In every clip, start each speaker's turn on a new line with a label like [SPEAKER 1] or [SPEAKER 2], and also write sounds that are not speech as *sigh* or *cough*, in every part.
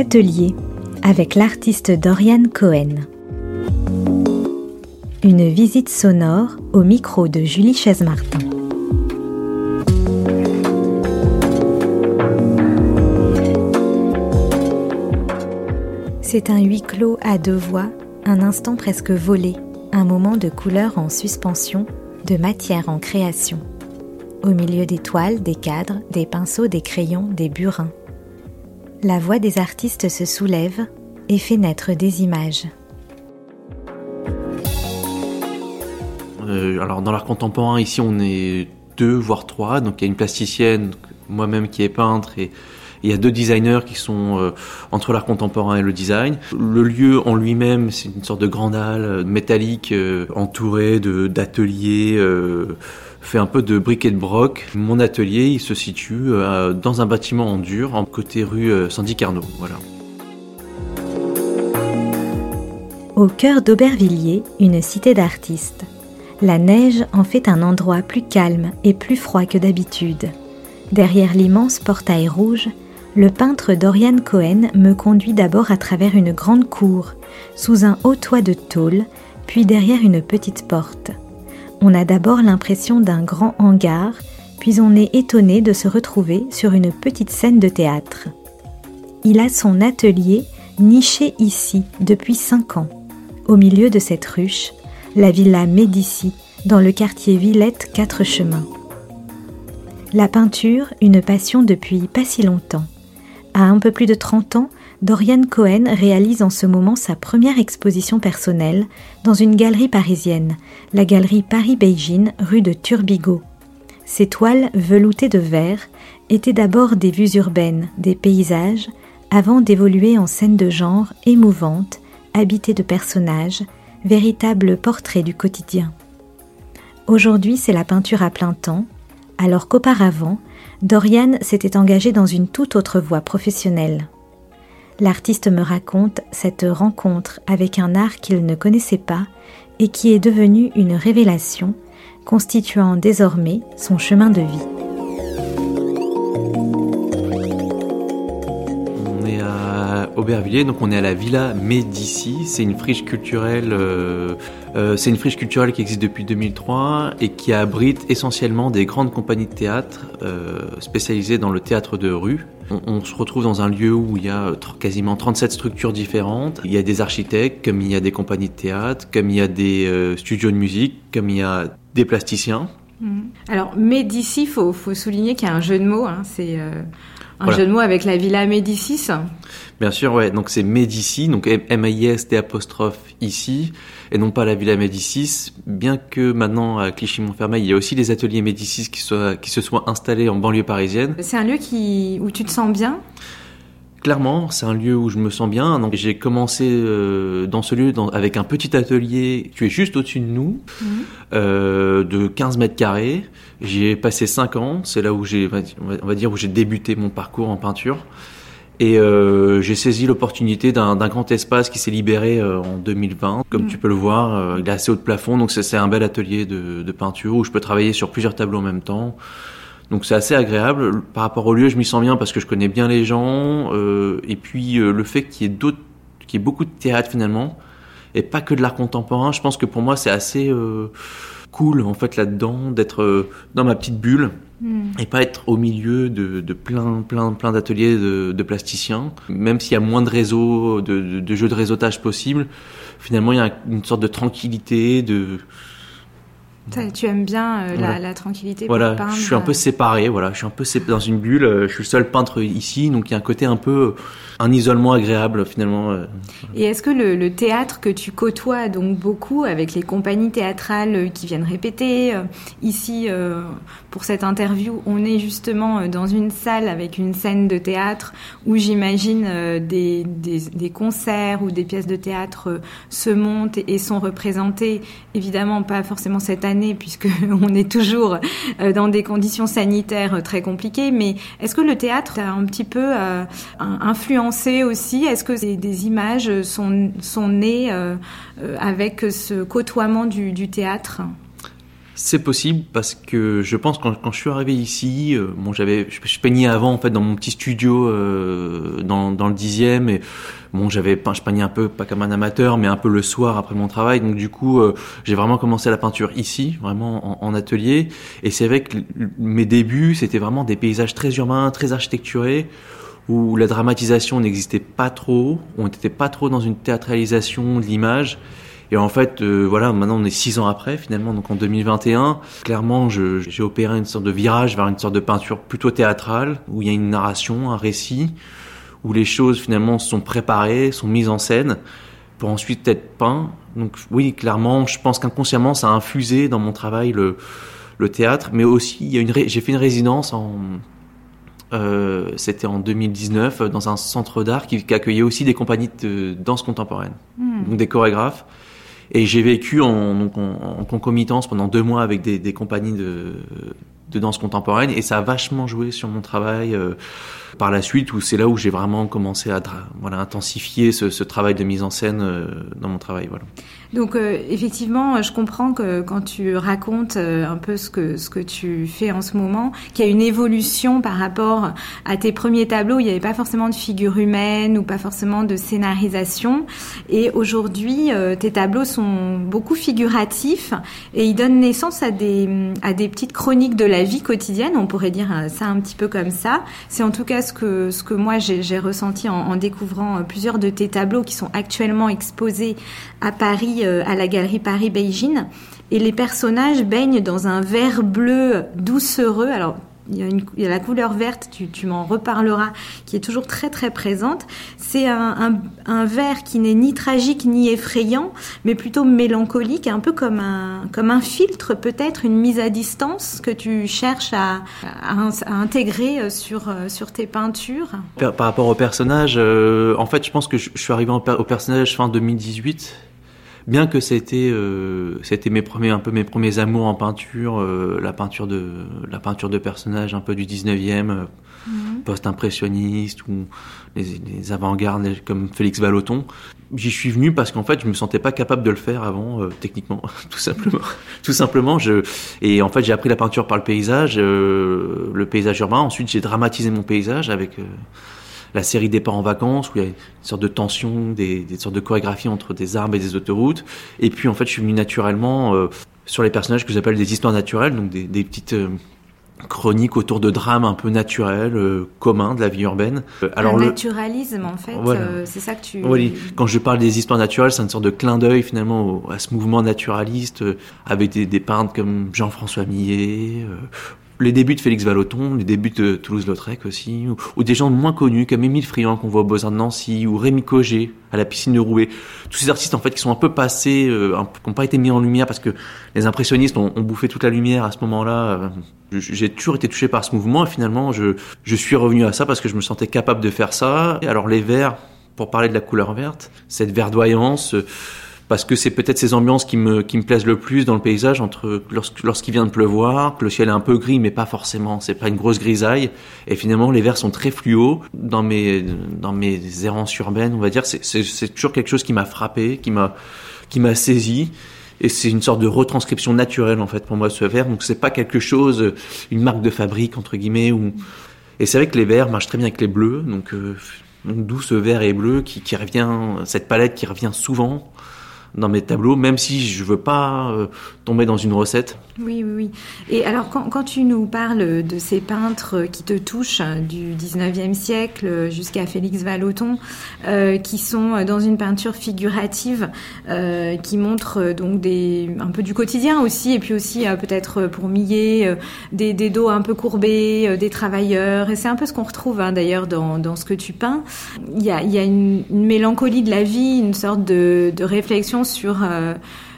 [SPEAKER 1] L'atelier avec l'artiste Dorian Cohen. Une visite sonore au micro de Julie Chaise-Martin. C'est un huis clos à deux voix, un instant presque volé, un moment de couleur en suspension, de matière en création. Au milieu des toiles, des cadres, des pinceaux, des crayons, des burins. La voix des artistes se soulève et fait naître des images.
[SPEAKER 2] Euh, alors dans l'art contemporain, ici on est deux voire trois, donc il y a une plasticienne, moi-même qui est peintre et il y a deux designers qui sont euh, entre l'art contemporain et le design. Le lieu en lui-même, c'est une sorte de grande halle euh, métallique entourée d'ateliers. Fait un peu de briques et de broc. Mon atelier, se situe dans un bâtiment en dur, en côté rue Sandy Carnot. Voilà.
[SPEAKER 1] Au cœur d'Aubervilliers, une cité d'artistes. La neige en fait un endroit plus calme et plus froid que d'habitude. Derrière l'immense portail rouge, le peintre Dorian Cohen me conduit d'abord à travers une grande cour, sous un haut toit de tôle, puis derrière une petite porte. On a d'abord l'impression d'un grand hangar, puis on est étonné de se retrouver sur une petite scène de théâtre. Il a son atelier niché ici depuis cinq ans, au milieu de cette ruche, la villa Médici, dans le quartier Villette Quatre Chemins. La peinture, une passion depuis pas si longtemps. À un peu plus de 30 ans, Dorian Cohen réalise en ce moment sa première exposition personnelle dans une galerie parisienne, la galerie Paris-Beijing, rue de Turbigo. Ses toiles veloutées de verre étaient d'abord des vues urbaines, des paysages, avant d'évoluer en scènes de genre émouvantes, habitées de personnages, véritables portraits du quotidien. Aujourd'hui, c'est la peinture à plein temps, alors qu'auparavant, Dorian s'était engagé dans une toute autre voie professionnelle. L'artiste me raconte cette rencontre avec un art qu'il ne connaissait pas et qui est devenu une révélation, constituant désormais son chemin de vie.
[SPEAKER 2] On est à Aubervilliers, donc on est à la Villa Médici. C'est une friche culturelle euh, euh, c'est une friche culturelle qui existe depuis 2003 et qui abrite essentiellement des grandes compagnies de théâtre euh, spécialisées dans le théâtre de rue. On, se retrouve dans un lieu où il y a quasiment 37 structures différentes. Il y a des architectes, comme il y a des compagnies de théâtre, comme il y a des euh, studios de musique, comme il y a des plasticiens.
[SPEAKER 3] Mhm. Alors Médicis, faut, faut souligner qu'il y a un jeu de mots. Hein. c'est un jeu de mots avec la Villa Médicis.
[SPEAKER 2] Bien sûr, ouais. Donc c'est Médicis, donc M-A-I-S-T apostrophe ici et non pas la Villa Médicis, bien que maintenant à Clichy-Montfermeil, il y a aussi des ateliers Médicis qui, soient, qui se soient installés en banlieue parisienne.
[SPEAKER 3] C'est un lieu qui, où tu te sens bien?
[SPEAKER 2] Clairement, c'est un lieu où je me sens bien. Donc j'ai commencé euh, dans ce lieu avec un petit atelier qui est juste au-dessus de nous, mhm. euh, de 15 mètres carrés. J'y ai passé 5 ans. C'est là où j'ai, on va dire, où j'ai débuté mon parcours en peinture. Et euh, j'ai saisi l'opportunité d'un grand espace qui s'est libéré euh, en 2020. Comme mm. tu peux le voir, euh, il est assez haut de plafond, donc c'est un bel atelier de, de, peinture où je peux travailler sur plusieurs tableaux en même temps. Donc c'est assez agréable. Par rapport au lieu, je m'y sens bien parce que je connais bien les gens. Euh, et puis le fait qu'il y ait d'autres, qu'il y ait beaucoup de théâtre finalement, et pas que de l'art contemporain, je pense que pour moi c'est assez cool en fait là-dedans d'être dans ma petite bulle et pas être au milieu de, de plein, plein, plein d'ateliers de, de, plasticiens. Même s'il y a moins de réseaux, de, de, jeux de réseautage possibles, finalement, il y a une sorte de tranquillité, de,
[SPEAKER 3] tu aimes bien euh, la, la, tranquillité
[SPEAKER 2] Voilà, je suis un peu séparé, voilà, je suis un peu dans une bulle, euh, je suis le seul peintre ici, donc il y a un côté un peu un isolement agréable finalement. Euh.
[SPEAKER 3] Et est-ce que le, le, théâtre que tu côtoies donc beaucoup avec les compagnies théâtrales qui viennent répéter euh, ici euh, pour cette interview, on est justement dans une salle avec une scène de théâtre où j'imagine des, des, des, concerts ou des pièces de théâtre se montent et sont représentées? Évidemment pas forcément cette année puisque *laughs* on est toujours dans des conditions sanitaires très compliquées, mais est-ce que le théâtre a un petit peu influencé aussi? Est-ce que des images sont, nées euh, euh, avec ce côtoiement du, théâtre?
[SPEAKER 2] C'est possible parce que je pense quand, quand je suis arrivé ici, euh, bon j'avais, je, peignais avant en fait dans mon petit studio euh, dans, dans le dixième et bon j'avais peint, je peignais un peu pas comme un amateur mais un peu le soir après mon travail donc du coup euh, j'ai vraiment commencé la peinture ici vraiment en, en atelier et c'est vrai que mes débuts c'était vraiment des paysages très urbains, très architecturés où la dramatisation n'existait pas trop, on n'était pas trop dans une théâtralisation de l'image. Et en fait, euh, voilà, maintenant on est six ans après, finalement, donc en 2021. Clairement, j'ai opéré une sorte de virage vers une sorte de peinture plutôt théâtrale, où il y a une narration, un récit, où les choses finalement sont préparées, sont mises en scène, pour ensuite être peintes. Donc oui, clairement, je pense qu'inconsciemment, ça a infusé dans mon travail le, le théâtre, mais aussi, il y a une, j'ai fait une résidence en euh, c'était en 2019 dans un centre d'art qui, qui, accueillait aussi des compagnies de danse contemporaine, mmh. donc des chorégraphes. Et j'ai vécu en, concomitance pendant deux mois avec des, compagnies de, danse contemporaine et ça a vachement joué sur mon travail euh, par la suite où c'est là où j'ai vraiment commencé à voilà, intensifier ce, ce, travail de mise en scène euh, dans mon travail. Voilà.
[SPEAKER 1] Donc euh, effectivement, je comprends que quand tu racontes euh, un peu ce que ce que tu fais en ce moment, qu'il y a une évolution par rapport à tes premiers tableaux. Il n'y avait pas forcément de figure humaine ou pas forcément de scénarisation. Et aujourd'hui, euh, tes tableaux sont beaucoup figuratifs et ils donnent naissance à des à des petites chroniques de la vie quotidienne. On pourrait dire ça un petit peu comme ça. C'est en tout cas ce que ce que moi j'ai ressenti en, en découvrant plusieurs de tes tableaux qui sont actuellement exposés à Paris euh, à la galerie Paris Beijing et les personnages baignent dans un vert bleu doucereux. Alors il y, a la couleur verte, tu, m'en reparleras, qui est toujours très très présente. C'est un, vert qui n'est ni tragique ni effrayant, mais plutôt mélancolique, un peu comme un, comme un filtre peut-être, une mise à distance que tu cherches à, intégrer sur, sur tes peintures.
[SPEAKER 2] Par, rapport au personnage, euh, en fait je pense que je, je suis arrivé au personnage fin 2018 bien que c'était euh, c'était mes premiers un peu mes premiers amours en peinture euh, la peinture de la peinture de personnages un peu du 19e euh, mmh. post-impressionniste ou les, les avant-gardes comme Félix Vallotton. J'y suis venu parce qu'en fait je me sentais pas capable de le faire avant euh, techniquement *laughs* tout simplement. Tout simplement je et en fait j'ai appris la peinture par le paysage euh, le paysage urbain. Ensuite j'ai dramatisé mon paysage avec euh, la série Départ en vacances, où il y a une sorte de tension, des, des sortes de chorégraphies entre des arbres et des autoroutes. Et puis en fait, je suis venu naturellement euh, sur les personnages que j'appelle des histoires naturelles, donc des, des petites euh, chroniques autour de drames un peu naturels, euh, communs de la vie urbaine.
[SPEAKER 1] Alors, un naturalisme, en fait, voilà. c'est ça que tu...
[SPEAKER 2] Oui, quand je parle des histoires naturelles, c'est une sorte de clin d'œil finalement au, à ce mouvement naturaliste, avec des, des peintres comme Jean-François Millet, les débuts de Félix Vallotton, les débuts de Toulouse-Lautrec aussi, ou, des gens moins connus comme Émile Friand qu'on voit au Beaux-Arts de Nancy, ou Rémi Cogé à la piscine de Roubaix. Tous ces artistes en fait qui sont un peu passés, euh, qui n'ont pas été mis en lumière parce que les impressionnistes ont, ont bouffé toute la lumière à ce moment-là. J'ai toujours été touché par ce mouvement et finalement je, je suis revenu à ça parce que je me sentais capable de faire ça. Et alors les verts, pour parler de la couleur verte, cette verdoyance... Euh, parce que c'est peut-être ces ambiances qui me, qui me plaisent le plus dans le paysage, entre lorsqu'il lorsqu vient de pleuvoir, que le ciel est un peu gris, mais pas forcément, c'est pas une grosse grisaille, et finalement les verts sont très fluo. Dans mes, dans mes errances urbaines, on va dire, c'est toujours quelque chose qui m'a frappé, qui m'a qui m'a saisi. Et c'est une sorte de retranscription naturelle en fait pour moi ce vert. Donc c'est pas quelque chose, une marque de fabrique entre guillemets. Ou... Et c'est vrai que les verts marchent très bien avec les bleus. Donc, euh, d'où ce vert et bleu qui, qui revient, cette palette qui revient souvent dans mes tableaux, même si je veux pas euh, tomber dans une recette.
[SPEAKER 1] Oui, oui. Et alors, quand, tu nous parles de ces peintres qui te touchent du 19e siècle jusqu'à Félix Vallotton, euh, qui sont dans une peinture figurative, euh, qui montre donc un peu du quotidien aussi, et puis aussi euh, peut-être pour Millet, euh, des, dos un peu courbés, euh, des travailleurs, et c'est un peu ce qu'on retrouve hein, d'ailleurs dans, ce que tu peins. Il y a, une, mélancolie de la vie, une sorte de réflexion sur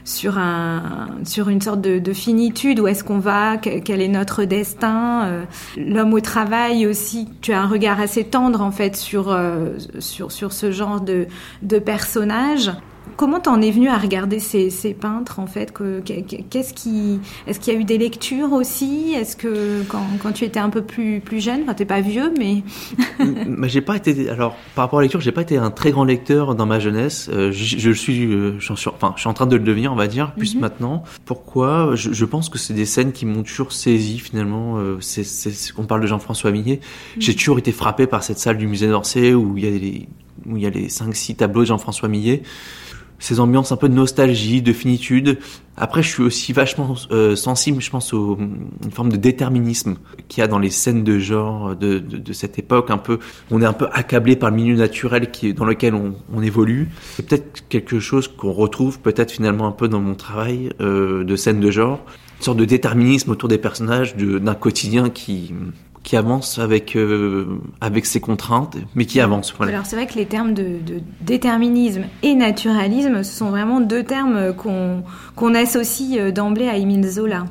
[SPEAKER 1] sur un sur une sorte de, de finitude où est-ce qu'on va quel est notre destin euh, l'homme au travail aussi tu as un regard assez tendre en fait sur euh, sur sur ce genre de de personnage comment t'en es venu à regarder ces, peintres en fait Qu'est-ce qui, est-ce qu'il y a eu des lectures aussi? Est-ce que quand, tu étais un peu plus plus jeune, enfin t'es pas vieux, mais *laughs*
[SPEAKER 2] mais j'ai pas été. Alors par rapport à la lecture, j'ai pas été un très grand lecteur dans ma jeunesse. Euh, je, le suis, euh, je suis, enfin, je suis en train de le devenir, on va dire, plus mhm. maintenant. Pourquoi? Je, pense que c'est des scènes qui m'ont toujours saisi finalement. Euh, c'est, on parle de Jean-François Millet. Mhm. J'ai toujours été frappé par cette salle du musée d'Orsay où il y a les où il y a les 5-6 tableaux de Jean-François Millet ces ambiances un peu de nostalgie, de finitude. Après, je suis aussi vachement euh, sensible, je pense, aux une forme de déterminisme qu'il y a dans les scènes de genre de, de, de, cette époque. Un peu, on est un peu accablé par le milieu naturel qui dans lequel on, on évolue. C'est peut-être quelque chose qu'on retrouve peut-être finalement un peu dans mon travail euh, de scène de genre, une sorte de déterminisme autour des personnages, d'un quotidien qui qui avance avec euh, avec ses contraintes, mais qui avance.
[SPEAKER 1] Voilà. Alors c'est vrai que les termes de, de, déterminisme et naturalisme, ce sont vraiment deux termes qu'on qu'on associe euh, d'emblée à Émile Zola.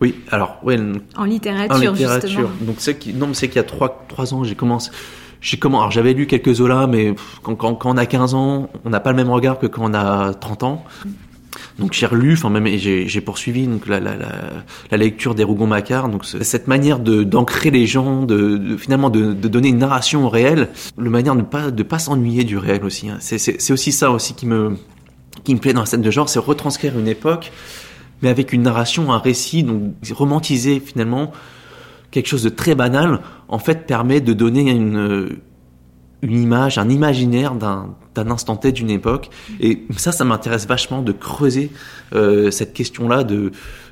[SPEAKER 2] Oui, alors ouais.
[SPEAKER 1] En littérature, en littérature. Justement.
[SPEAKER 2] Donc c'est qui non, mais c'est qu'il y a trois trois ans, j'ai commencé. J'ai comment Alors j'avais lu quelques Zola, mais quand, quand, quand, on a 15 ans, on n'a pas le même regard que quand on a 30 ans. Donc j'ai relu, enfin même j'ai poursuivi donc la, la, la, lecture des Rougon-Macquart. Donc cette manière d'ancrer les gens, de, finalement de, donner une narration au réel, le manière de pas de pas s'ennuyer du réel aussi. Hein. C'est aussi ça aussi qui me qui me plaît dans la scène de genre, c'est retranscrire une époque, mais avec une narration, un récit, donc romantiser finalement quelque chose de très banal, en fait permet de donner une une image, un imaginaire d'un instant T d'une époque. Et ça, ça m'intéresse vachement de creuser euh, cette question-là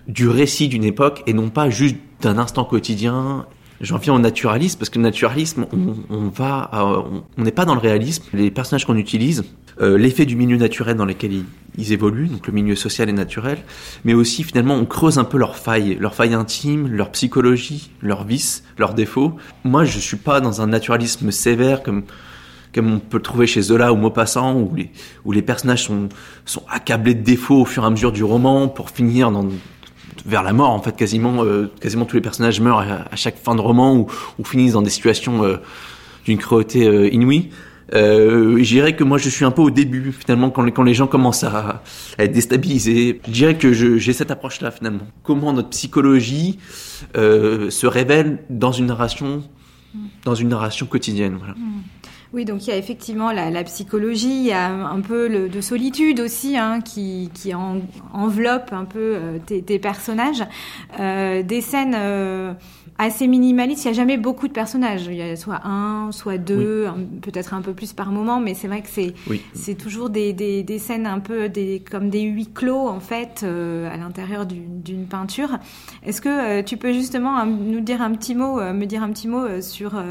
[SPEAKER 2] du récit d'une époque et non pas juste d'un instant quotidien. J'en viens au naturalisme parce que le naturalisme, on, on n'est pas dans le réalisme. Les personnages qu'on utilise, euh, l'effet du milieu naturel dans lequel ils, évoluent, donc le milieu social et naturel, mais aussi finalement on creuse un peu leurs failles, leurs failles intimes, leur psychologie, leurs vices, leurs défauts. Moi, je suis pas dans un naturalisme sévère comme comme on peut le trouver chez Zola ou Maupassant, où les, où les personnages sont, sont accablés de défauts au fur et à mesure du roman pour finir dans, vers la mort en fait quasiment euh, quasiment tous les personnages meurent à, chaque fin de roman ou, ou finissent dans des situations euh, d'une cruauté euh, inouïe euh, je dirais que moi je suis un peu au début finalement quand les, quand les gens commencent à, à être déstabilisés. Je dirais que j'ai cette approche-là finalement. Comment notre psychologie euh, se révèle dans une narration, dans une narration quotidienne. Voilà. Mm.
[SPEAKER 1] Oui, donc il y a effectivement la, la, psychologie, il y a un peu le, de solitude aussi hein, qui, qui enveloppe un peu euh, tes, tes, personnages. Euh, des scènes euh, assez minimaliste. Il n'y a jamais beaucoup de personnages. Il y a soit un, soit deux, peut-être un peu plus par moment, mais c'est vrai que c'est c'est toujours des, des, des, scènes un peu des, comme des huis clos en fait euh, à l'intérieur d'une peinture. Est-ce que tu peux justement nous dire un petit mot, me dire un petit mot sur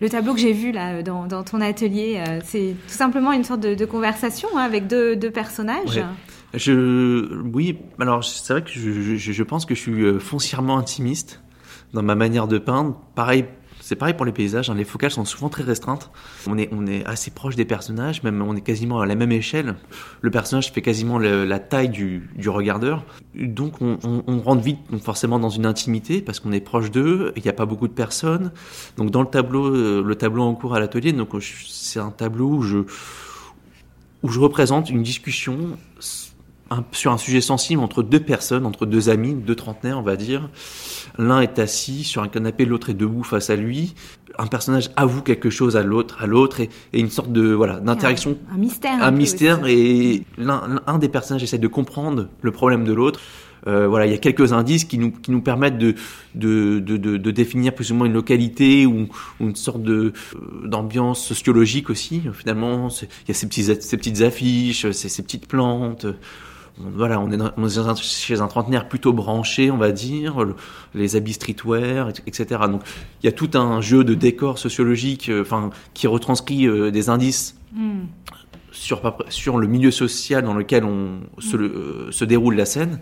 [SPEAKER 1] le tableau que j'ai vu là dans, dans ton atelier C'est tout simplement une sorte de, conversation hein, avec deux, personnages.
[SPEAKER 2] Je, oui, alors c'est vrai que je, je, je, pense que je suis foncièrement intimiste dans ma manière de peindre. Pareil, c'est pareil pour les paysages. Hein. Les focales sont souvent très restreintes. On est, assez proche des personnages, même on est quasiment à la même échelle. Le personnage fait quasiment la taille du, regardeur. Donc on, rentre vite forcément dans une intimité parce qu'on est proche d'eux. Il n'y a pas beaucoup de personnes. Donc dans le tableau, euh, le tableau en cours à l'atelier, donc c'est un tableau où je représente une discussion sur un sujet sensible entre deux personnes, entre deux amis, deux trentenaires, on va dire. L'un est assis sur un canapé, l'autre est debout face à lui. Un personnage avoue quelque chose à l'autre, à l'autre, et, une sorte de voilà d'interaction,
[SPEAKER 1] un, mystère,
[SPEAKER 2] un, mystère, et l'un un des personnages essaie de comprendre le problème de l'autre. Euh, voilà, il y a quelques indices qui nous qui nous permettent de de, de, de, définir plus ou moins une localité ou, une sorte de euh, d'ambiance sociologique aussi. Finalement, il y a ces petits ces petites affiches, ces, ces petites plantes voilà, on est, chez un trentenaire plutôt branché, on va dire, les habits streetwear, etc. Donc il y a tout un jeu de décor sociologique, euh, enfin, qui retranscrit euh, des indices. Hmm sur, sur le milieu social dans lequel on se, euh, se, déroule la scène.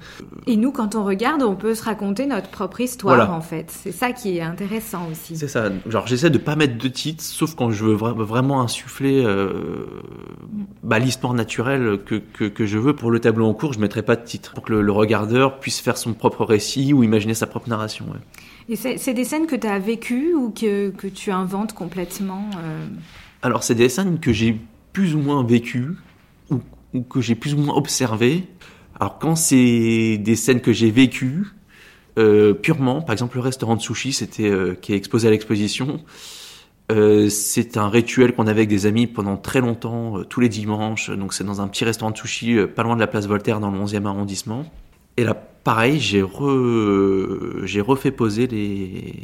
[SPEAKER 1] Et nous, quand on regarde, on peut se raconter notre propre histoire, en fait. C'est ça qui est intéressant aussi.
[SPEAKER 2] C'est ça. Genre, j'essaie de pas mettre de titres, sauf quand je veux vraiment insuffler euh, bah, l'histoire naturelle que, que, que, je veux. Pour le tableau en cours, je mettrai pas de titre, pour que le, regardeur puisse faire son propre récit ou imaginer sa propre narration.
[SPEAKER 1] Et c'est des scènes que tu as vécues ou que, que tu inventes complètement
[SPEAKER 2] euh Alors, c'est des scènes que j'ai plus ou moins vécu, ou que j'ai plus ou moins observé. Alors quand c'est des scènes que j'ai vécues euh, purement, par exemple le restaurant de sushi, c'était euh, qui est exposé à l'exposition. Euh, c'est un rituel qu'on avait avec des amis pendant très longtemps, tous les dimanches. Donc c'est dans un petit restaurant de sushi pas loin de la place Voltaire dans le 11e arrondissement. Et là, pareil, j'ai re... j'ai refait poser les...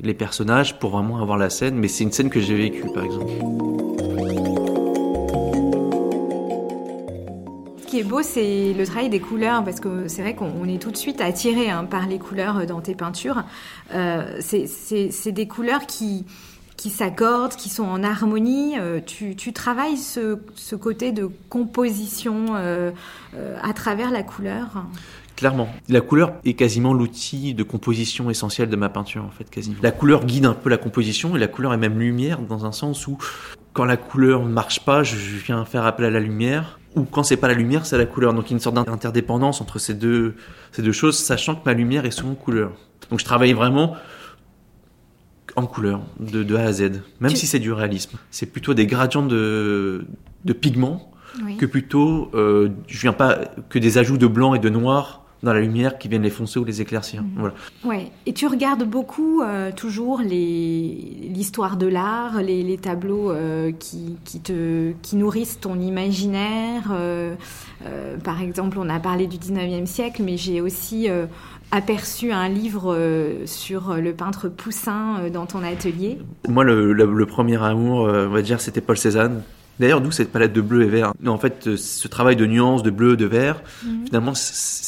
[SPEAKER 2] les personnages pour vraiment avoir la scène, mais c'est une scène que j'ai vécue par exemple.
[SPEAKER 1] Qui est beau, c'est le travail des couleurs, parce que c'est vrai qu'on est tout de suite attiré hein, par les couleurs dans tes peintures. Euh, c'est des couleurs qui, qui s'accordent, qui sont en harmonie. Euh, tu, travailles ce, ce, côté de composition euh, euh, à travers la couleur?
[SPEAKER 2] Clairement. La couleur est quasiment l'outil de composition essentiel de ma peinture, en fait, quasiment. La couleur guide un peu la composition et la couleur est même lumière dans un sens où quand la couleur ne marche pas, je viens faire appel à la lumière. Ou quand c'est pas la lumière, c'est la couleur. Donc il y a une sorte d'interdépendance entre ces deux, ces deux choses, sachant que ma lumière est souvent couleur. Donc je travaille vraiment en couleur, de, de, A à Z, même tu... si c'est du réalisme. C'est plutôt des gradients de, de pigments oui. que plutôt, euh, je viens pas que des ajouts de blanc et de noir dans la lumière qui viennent les foncer ou les éclaircir. Mmh. Voilà.
[SPEAKER 1] Ouais. Et tu regardes beaucoup euh, toujours l'histoire de l'art, les, les, tableaux euh, qui, qui, te, qui nourrissent ton imaginaire. Euh, par exemple, on a parlé du 19e siècle, mais j'ai aussi aperçu un livre sur le peintre Poussin dans ton atelier.
[SPEAKER 2] Moi, le, le, le premier amour, on va dire, c'était Paul Cézanne. D'ailleurs, d'où cette palette de bleu et vert? En fait, ce travail de nuances de bleu, de vert, mmh. finalement,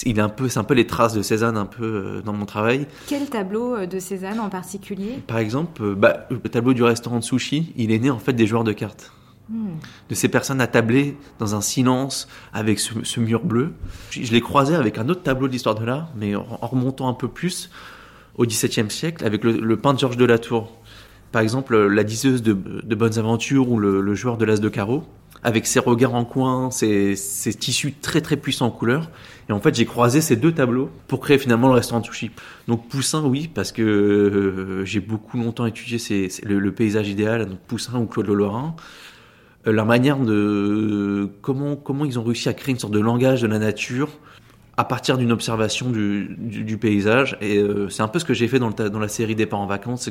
[SPEAKER 2] il est un peu, c'est un peu les traces de Cézanne un peu euh, dans mon travail.
[SPEAKER 1] Quel tableau euh, de Cézanne en particulier?
[SPEAKER 2] Par exemple, euh, bah, le tableau du restaurant de sushi, il est né en fait des joueurs de cartes. Mmh. De ces personnes attablées dans un silence avec ce, ce mur bleu. Je l'ai croisé avec un autre tableau de l'histoire de l'art, mais en remontant un peu plus au XVIIe siècle, avec le, le peintre Georges de la Tour par exemple la diseuse de, bonnes aventures ou le, joueur de l'as de carreau, avec ses regards en coin, ses, tissus très très puissants en couleur. Et en fait, j'ai croisé ces deux tableaux pour créer finalement le restaurant de. Donc Poussin, oui, parce que euh, j'ai beaucoup longtemps étudié le, paysage idéal, donc Poussin ou Claude Lorrain. Euh, leur manière de comment ils ont réussi à créer une sorte de langage de la nature à partir d'une observation du, paysage. Et euh, c'est un peu ce que j'ai fait dans, la série Départ en vacances.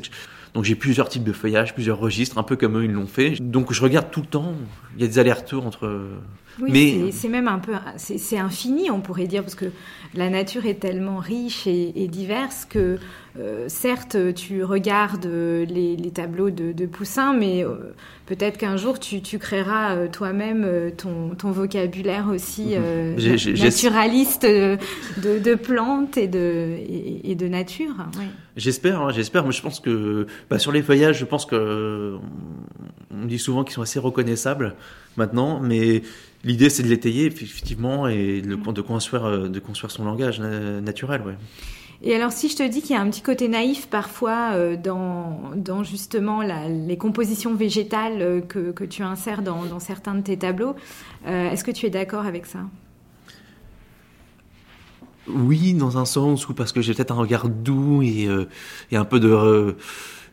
[SPEAKER 2] Donc j'ai plusieurs types de feuillages, plusieurs registres, un peu comme eux ils l'ont fait. Donc je regarde tout le temps. Il y a des allers-retours entre.
[SPEAKER 1] Oui, mais c'est même un peu, c'est infini, on pourrait dire, parce que la nature est tellement riche et, et diverse que euh, certes, tu regardes les, les tableaux de, de, Poussin, mais euh, peut-être qu'un jour tu, tu créeras euh, toi-même ton, ton, vocabulaire aussi euh, ai, naturaliste de, de, plantes et de, et, et de nature. Ouais.
[SPEAKER 2] J'espère, hein, j'espère. Mais je pense que bah, sur les feuillages, je pense que on dit souvent qu'ils sont assez reconnaissables maintenant, mais l'idée c'est de l'étayer effectivement et de, de, construire, de construire son langage naturel. Ouais.
[SPEAKER 1] Et alors, si je te dis qu'il y a un petit côté naïf parfois euh, dans, dans, justement la, les compositions végétales euh, que, que, tu insères dans, dans, certains de tes tableaux, euh, est-ce que tu es d'accord avec ça?
[SPEAKER 2] Oui, dans un sens, ou parce que j'ai peut-être un regard doux et, euh, et un peu de.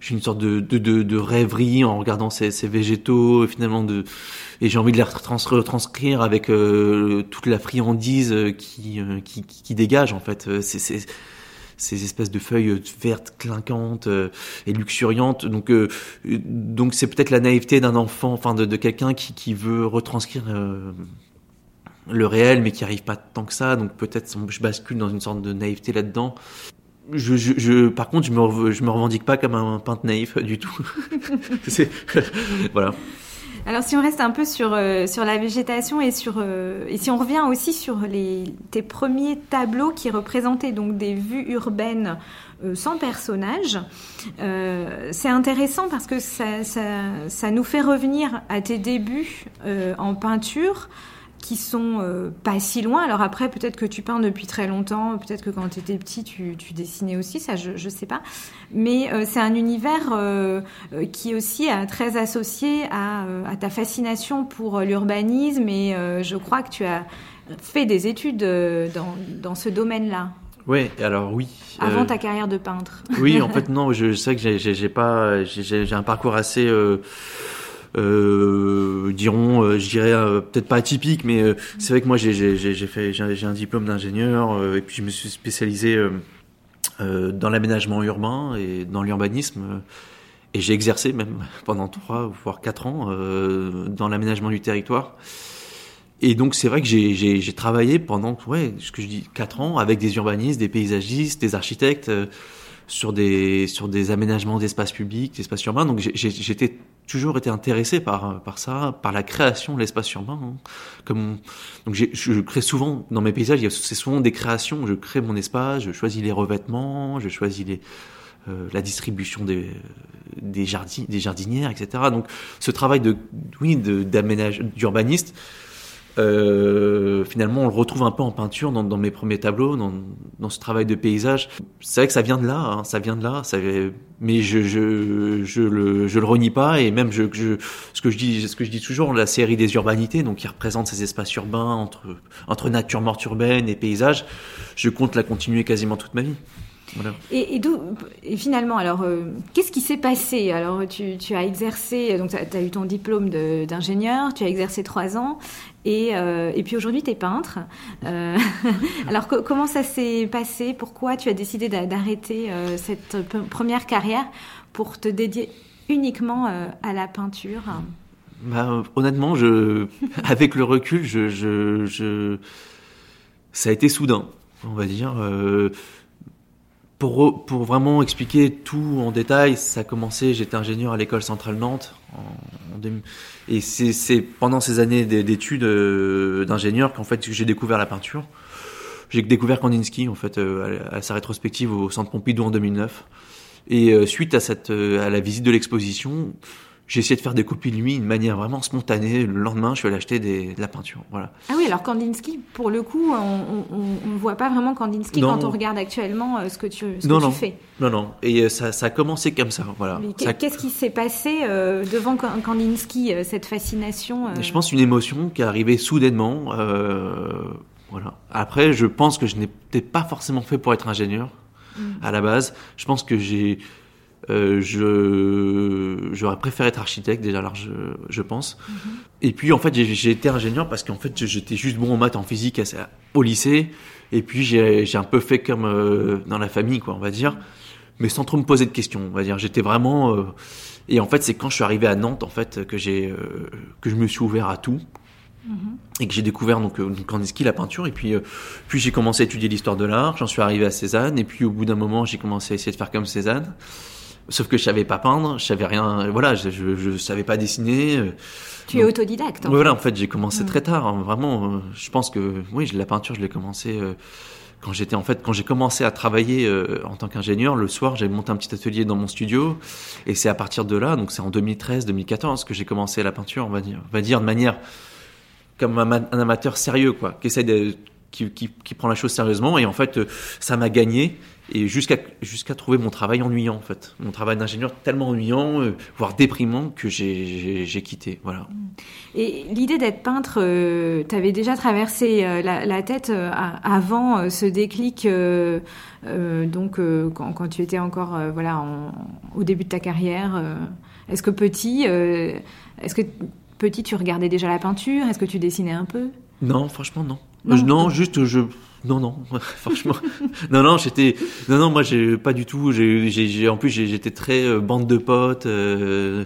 [SPEAKER 2] J'ai une sorte de, de, de, de, rêverie en regardant ces, ces végétaux, finalement, de, et j'ai envie de les retranscrire avec euh, toute la friandise qui, qui, qui, dégage, en fait. C'est ces espèces de feuilles vertes clinquantes euh, et luxuriantes. Donc, euh, donc c'est peut-être la naïveté d'un enfant, enfin de, de quelqu'un qui, qui, veut retranscrire euh, le réel, mais qui arrive pas tant que ça. Donc peut-être je bascule dans une sorte de naïveté là-dedans. Je, je, je, par contre, je me, je me revendique pas comme un peintre naïf du tout. *laughs* *laughs* voilà.
[SPEAKER 1] Alors si on reste un peu sur, euh, sur la végétation et, sur, euh, et si on revient aussi sur les, tes premiers tableaux qui représentaient donc des vues urbaines euh, sans personnages, euh, c'est intéressant parce que ça, ça, ça, nous fait revenir à tes débuts en peinture qui sont euh, pas si loin. Alors après, peut-être que tu peins depuis très longtemps, peut-être que quand tu étais petit, tu, tu, dessinais aussi, ça je, je sais pas. Mais euh, c'est un univers euh, euh qui est aussi très associé à, à, ta fascination pour l'urbanisme et je crois que tu as fait des études dans, dans ce domaine-là.
[SPEAKER 2] Oui, alors oui.
[SPEAKER 1] Avant ta carrière de peintre.
[SPEAKER 2] oui, en *laughs* fait non, je sais que j'ai pas, j'ai un parcours assez euh, diront, euh, je dirais euh, peut-être pas atypique, mais euh, c'est vrai que moi j'ai fait j'ai un diplôme d'ingénieur et puis je me suis spécialisé dans l'aménagement urbain et dans l'urbanisme et j'ai exercé même *laughs* pendant trois voire quatre ans dans l'aménagement du territoire. Et donc c'est vrai que j'ai travaillé pendant ouais ce que je dis quatre ans avec des urbanistes, des paysagistes, des architectes sur des sur des aménagements d'espaces publics, d'espaces urbains. Donc j'étais toujours été intéressé par par ça, par la création de l'espace urbain. Hein. Comme donc je crée souvent dans mes paysages, c'est souvent des créations. Je crée mon espace, je choisis les revêtements, je choisis les euh, la distribution des des, jardins, des jardinières, etc. Donc ce travail de oui d'urbaniste euh, finalement, on le retrouve un peu en peinture dans, mes premiers tableaux, dans, dans, ce travail de paysage. C'est vrai que ça vient de là, hein, ça vient de là. Ça, mais je, je, je, le, je le renie pas. Et même, je, je, ce que je dis, ce que je dis toujours, la série des urbanités, donc qui représente ces espaces urbains entre entre nature morte urbaine et paysage, je compte la continuer quasiment toute ma vie.
[SPEAKER 1] Et, et, finalement, alors, euh, qu'est-ce qui s'est passé? Alors, tu, tu, as exercé, donc tu as, eu ton diplôme d'ingénieur, tu as exercé trois ans, et, euh, et puis aujourd'hui, tu es peintre. Euh, *laughs* alors, comment ça s'est passé? Pourquoi tu as décidé d'arrêter cette première carrière pour te dédier uniquement à la peinture?
[SPEAKER 2] Bah, Honnêtement, je, *laughs* avec le recul, je, je, je, ça a été soudain, on va dire pour, pour, vraiment expliquer tout en détail, ça a commencé, j'étais ingénieur à l'école centrale Nantes. Et c'est pendant ces années d'études euh, d'ingénieur qu'en fait j'ai découvert la peinture. J'ai découvert Kandinsky en fait euh, à, sa rétrospective au Centre Pompidou en 2009. Et euh, suite à cette à la visite de l'exposition, j'ai essayé de faire des copies de lui de manière vraiment spontanée. Le lendemain, je suis allé acheter des, de la peinture. Voilà.
[SPEAKER 1] Ah oui, alors Kandinsky, pour le coup, on ne voit pas vraiment Kandinsky quand on regarde actuellement euh, ce que tu, ce
[SPEAKER 2] non,
[SPEAKER 1] que
[SPEAKER 2] non.
[SPEAKER 1] tu fais.
[SPEAKER 2] Non, non. Et euh, ça, ça a commencé comme ça. Voilà.
[SPEAKER 1] Qu'est-ce qui s'est passé euh, devant Kandinsky, cette fascination
[SPEAKER 2] Je pense une émotion qui est arrivée soudainement. voilà. Après, je pense que je n'étais pas forcément fait pour être ingénieur mm. à la base. Je pense que j'ai euh, je j'aurais préféré être architecte déjà alors je, je pense. Mhm. et puis en fait j'ai été ingénieur parce qu'en fait j'étais juste bon en maths en physique au lycée. Et puis j'ai un peu fait comme euh, dans la famille quoi on va dire. Mais sans trop me poser de questions on va dire. J'étais vraiment euh, et en fait c'est quand je suis arrivé à Nantes en fait que j'ai euh, que je me suis ouvert à tout. Mhm. et que j'ai découvert donc, donc Kandinsky la peinture. Et puis puis j'ai commencé à étudier l'histoire de l'art. J'en suis arrivé à Cézanne. Et puis au bout d'un moment j'ai commencé à essayer de faire comme Cézanne Sauf que je savais pas peindre, je savais rien, voilà, je, je, je savais pas dessiner. Euh.
[SPEAKER 1] Tu es autodidacte.
[SPEAKER 2] En voilà, en fait, j'ai commencé mm. très tard, hein, vraiment. Euh, je pense que, oui, la peinture, je l'ai commencé euh, quand j'étais, en fait, quand j'ai commencé à travailler en tant qu'ingénieur. Le soir, j'avais monté un petit atelier dans mon studio, et c'est à partir de là, donc c'est en 2013-2014 que j'ai commencé la peinture, on va dire, on va dire de manière comme un, un amateur sérieux, quoi, qui essaie de, qui, qui, qui, prend la chose sérieusement, et en fait, ça m'a gagné et jusqu'à jusqu'à trouver mon travail ennuyant en fait. Mon travail d'ingénieur tellement ennuyant euh, voire déprimant que j'ai quitté. Voilà.
[SPEAKER 1] Et l'idée d'être peintre euh, t'avais déjà traversé euh, la, la, tête euh, avant ce déclic donc quand, quand, tu étais encore voilà en, au début de ta carrière est-ce que petit est-ce que petit tu regardais déjà la peinture? Est-ce que tu dessinais un peu?
[SPEAKER 2] Non franchement non non, non juste je non, non, *laughs* franchement. non, non, j'étais. Non, non, moi, j'ai pas du tout. J'ai, en plus, j'étais très euh, bande de potes, euh,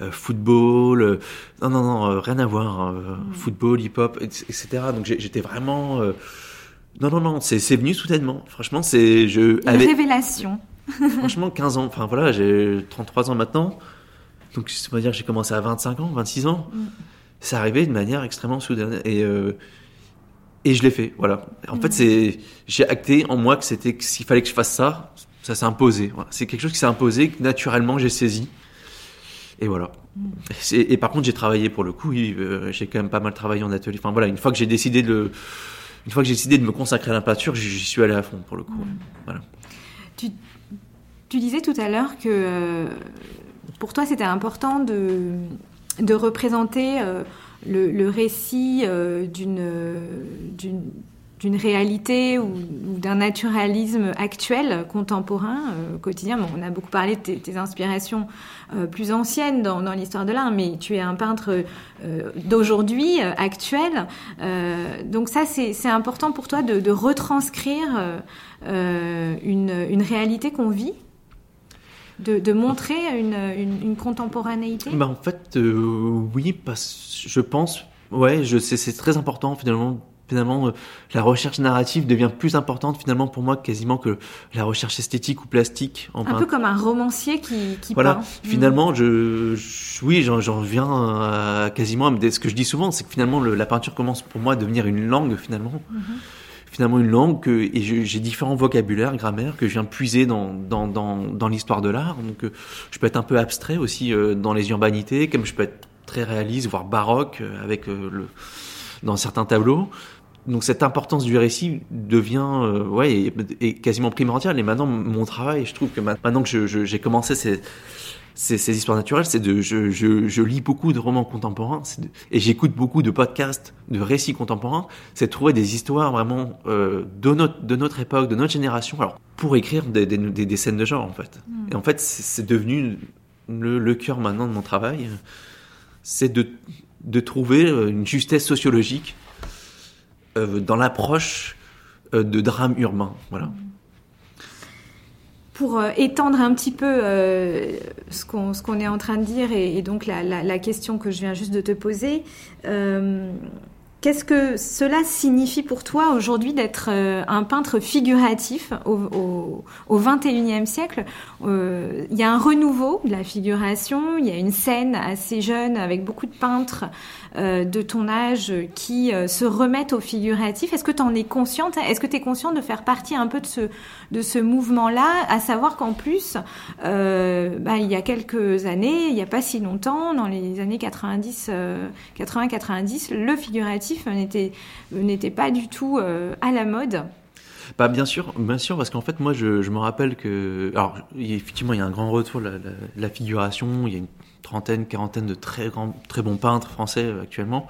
[SPEAKER 2] euh, football. non, non, non, rien à voir. Mm. Football, hip-hop, etc. Donc, j'étais vraiment. non, non, non, c'est venu soudainement. Franchement, c'est. Je,
[SPEAKER 1] Une révélation. *laughs*
[SPEAKER 2] franchement, 15 ans. Enfin, voilà, j'ai 33 ans maintenant. Donc, on va dire que j'ai commencé à 25 ans, 26 ans. Mm. C'est arrivé de manière extrêmement soudaine. Et et je l'ai fait, voilà. En fait, c'est, j'ai acté en moi que c'était, s'il fallait que je fasse ça, ça s'est imposé. Voilà. C'est quelque chose qui s'est imposé, que naturellement j'ai saisi. Et voilà. Et, par contre, j'ai travaillé pour le coup, euh, j'ai quand même pas mal travaillé en atelier. Enfin voilà, une fois que j'ai décidé de, une fois que j'ai décidé de me consacrer à la peinture, j'y suis allé à fond pour le coup. Voilà.
[SPEAKER 1] Tu, tu, disais tout à l'heure que euh, pour toi, c'était important de, de représenter. Euh, le, récit euh, d'une d'une réalité ou, d'un naturalisme actuel, contemporain, quotidien. on a beaucoup parlé de tes, inspirations plus anciennes dans, l'histoire de l'art, mais tu es un peintre d'aujourd'hui, actuel. donc ça, c'est important pour toi de, retranscrire une réalité qu'on vit de, montrer une, contemporanéité
[SPEAKER 2] bah En fait, euh, oui, parce, je pense, ouais, je, c'est, très important finalement. Finalement, euh, la recherche narrative devient plus importante finalement pour moi quasiment que la recherche esthétique ou plastique.
[SPEAKER 1] En un peu comme un romancier qui, qui
[SPEAKER 2] voilà.
[SPEAKER 1] peint.
[SPEAKER 2] Finalement, je, oui, j'en, viens à, quasiment à ce que je dis souvent, c'est que finalement la peinture commence pour moi à devenir une langue finalement. Mhm finalement une langue que, et j'ai différents vocabulaires, grammaires que je viens puiser dans, dans, dans, l'histoire de l'art. Donc euh, je peux être un peu abstrait aussi euh, dans les urbanités, comme je peux être très réaliste, voire baroque euh, avec le, dans certains tableaux. Donc cette importance du récit devient ouais est, quasiment primordiale. Et maintenant mon travail, je trouve que maintenant que j'ai commencé ces ces, ces histoires naturelles, c'est de, je, je, je, lis beaucoup de romans contemporains et j'écoute beaucoup de podcasts de récits contemporains. C'est de trouver des histoires vraiment euh, de notre de notre époque, de notre génération. Alors pour écrire des, des, des, scènes de genre en fait. Hmm. Et en fait, c'est devenu le, le cœur maintenant de mon travail. C'est de de trouver euh, une justesse sociologique euh, dans l'approche euh, de drames urbains. Voilà. Hmm
[SPEAKER 1] pour euh, étendre un petit peu euh, ce qu'on est en train de dire et, donc la, la, la, question que je viens juste de te poser, euh, Qu'est-ce que cela signifie pour toi aujourd'hui d'être euh, un peintre figuratif au, au, 21e siècle? Euh, Il y a un renouveau de la figuration, il y a une scène assez jeune avec beaucoup de peintres euh, de ton âge qui se remettent au figuratif. Est-ce que tu en es consciente? Est-ce que tu es consciente de faire partie un peu de ce, de ce mouvement-là? À savoir qu'en plus, bah, il y a quelques années, il n'y a pas si longtemps, dans les années 90, 80-90, le figuratif n'était n'était pas du tout euh, à la mode.
[SPEAKER 2] Bah bien sûr, bien sûr, parce qu'en fait moi je, me rappelle que alors effectivement il y a un grand retour la, la, figuration, il y a une trentaine, quarantaine de très grands, très bons peintres français euh, actuellement.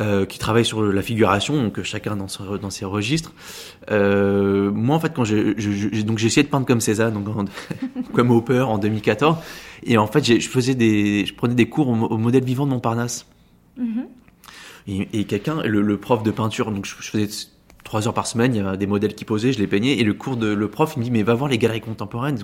[SPEAKER 2] Euh, qui travaillent sur la figuration, donc chacun dans, dans ses registres. moi, en fait, quand j'ai donc j'ai essayé de peindre comme Cézanne, donc *laughs* comme Hopper en 2014, et en fait, je faisais des, je prenais des cours au, modèle vivant de Montparnasse. Mm et, quelqu'un, le, prof de peinture, donc je, faisais trois heures par semaine, il y avait des modèles qui posaient, je les peignais, et le cours de le prof il me dit mais va voir les galeries contemporaines.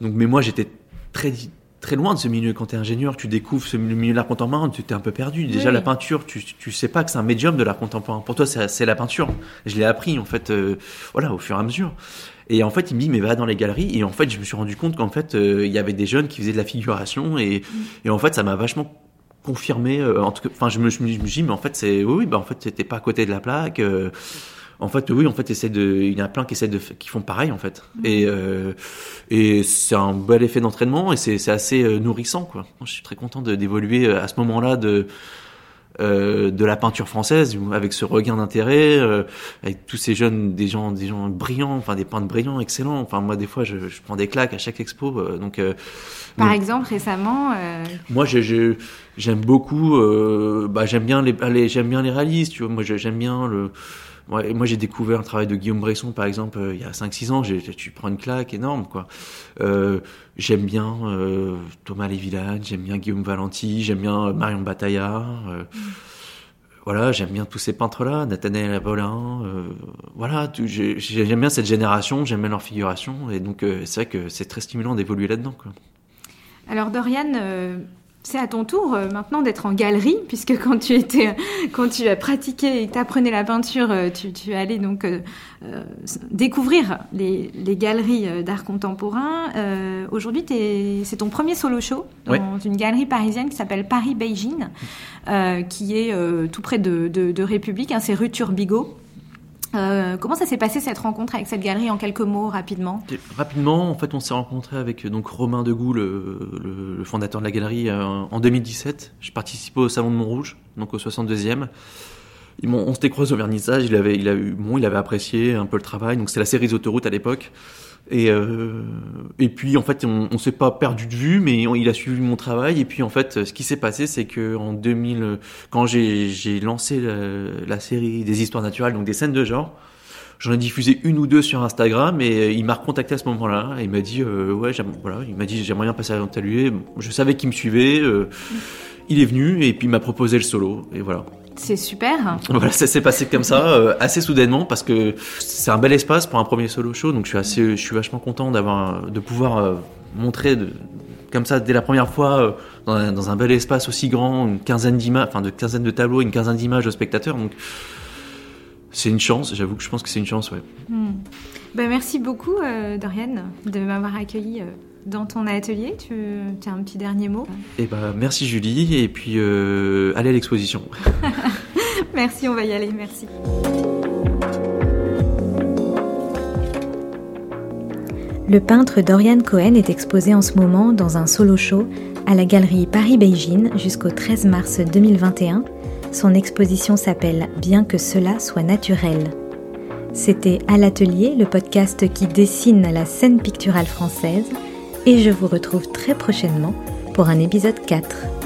[SPEAKER 2] Donc mais moi j'étais très très loin de ce milieu quand tu es ingénieur, tu découvres ce milieu de l'art contemporain, tu es un peu perdu. Déjà la peinture, tu tu sais pas que c'est un médium de l'art contemporain. Pour toi c'est la peinture. Je l'ai appris en fait euh, voilà au fur et à mesure. Et en fait, il me dit, mais va dans les galeries. Et en fait, je me suis rendu compte qu'en fait, euh, il y avait des jeunes qui faisaient de la figuration. Et, mm. et en fait, ça m'a vachement confirmé. Euh, en tout cas, enfin, je me, je me dis, mais en fait, c'est oui, bah en fait, t'es pas à côté de la plaque. Euh, en fait, oui, en fait, essaie de, il y en a plein qui essaient de, qui font pareil, en fait. Mmh. Et euh, et c'est un bel effet d'entraînement et c'est assez nourrissant, quoi. Je suis très content d'évoluer à ce moment-là de euh, de la peinture française avec ce regain d'intérêt euh, avec tous ces jeunes des gens des gens brillants enfin des peintres brillants excellents. Enfin moi des fois je, je prends des claques à chaque expo euh, donc
[SPEAKER 1] par exemple récemment
[SPEAKER 2] moi j'aime beaucoup bah j'aime bien les, j'aime bien les réalistes tu vois. Moi j'aime bien le Moi j'ai découvert le travail de Guillaume Bresson par exemple euh, il y a 5-6 ans, tu prends une claque énorme quoi. Euh, j'aime bien euh, Thomas Lévillane, j'aime bien Guillaume Valenti, j'aime bien Marion Bataillard. Voilà, j'aime bien tous ces peintres-là, Nathanaël Abolin. voilà, j'aime bien cette génération, j'aime bien leur figuration, et donc c'est vrai que c'est très stimulant d'évoluer là-dedans.
[SPEAKER 1] Alors Dorian, c'est à ton tour euh, maintenant d'être en galerie, puisque quand tu étais, *laughs* quand tu as pratiqué et apprenais la peinture, euh, tu, tu allais donc euh, découvrir les, les galeries d'art contemporain. Aujourd'hui, c'est ton premier solo show dans une galerie parisienne qui s'appelle Paris Beijing, qui est tout près de, de, de République. Hein, c'est rue Turbigo. Euh, comment ça s'est passé cette rencontre avec cette galerie en quelques mots rapidement
[SPEAKER 2] Rapidement, en fait, on s'est rencontré avec donc Romain Degout, le, le, fondateur de la galerie, euh, en 2017. Je participais au salon de Montrouge, donc au 62e. on s'était croisé au vernissage. Il avait, il a eu, bon, il avait apprécié un peu le travail. Donc c'était la série Autoroute à l'époque. Et, euh, et puis en fait, on, on s'est pas perdu de vue, mais il a suivi mon travail. Et puis en fait, ce qui s'est passé, c'est que en 2000, quand j'ai lancé la, série des histoires naturelles, donc des scènes de genre, j'en ai diffusé une ou deux sur Instagram et il m'a recontacté à ce moment-là. Il m'a dit euh, ouais, voilà, il m'a dit j'aimerais bien passer à l'antenne. Je savais qu'il me suivait. Euh, il est venu et puis il m'a proposé le solo et voilà.
[SPEAKER 1] C'est super.
[SPEAKER 2] Voilà, ça s'est passé comme ça, euh, assez soudainement, parce que c'est un bel espace pour un premier solo show, donc je suis assez, je suis vachement content d'avoir, de pouvoir euh, montrer de, comme ça dès la première fois euh, dans, un, dans, un, bel espace aussi grand, une quinzaine d'images, enfin de quinzaine de tableaux, une quinzaine d'images aux spectateurs, donc c'est une chance. J'avoue que je pense que c'est une chance, ouais.
[SPEAKER 1] Ben, merci beaucoup, Dorian, de m'avoir accueilli dans ton atelier. Tu, as un petit dernier mot?
[SPEAKER 2] Eh ben, merci Julie, et puis euh, allez à l'exposition. *laughs* *laughs*
[SPEAKER 1] merci, on va y aller, merci.
[SPEAKER 4] Le peintre Dorian Cohen est exposé en ce moment dans un solo show à la galerie Paris-Beijing jusqu'au 13 mars 2021. Son exposition s'appelle Bien que cela soit naturel. C'était À l'atelier, le podcast qui dessine la scène picturale française et je vous retrouve très prochainement pour un épisode 4.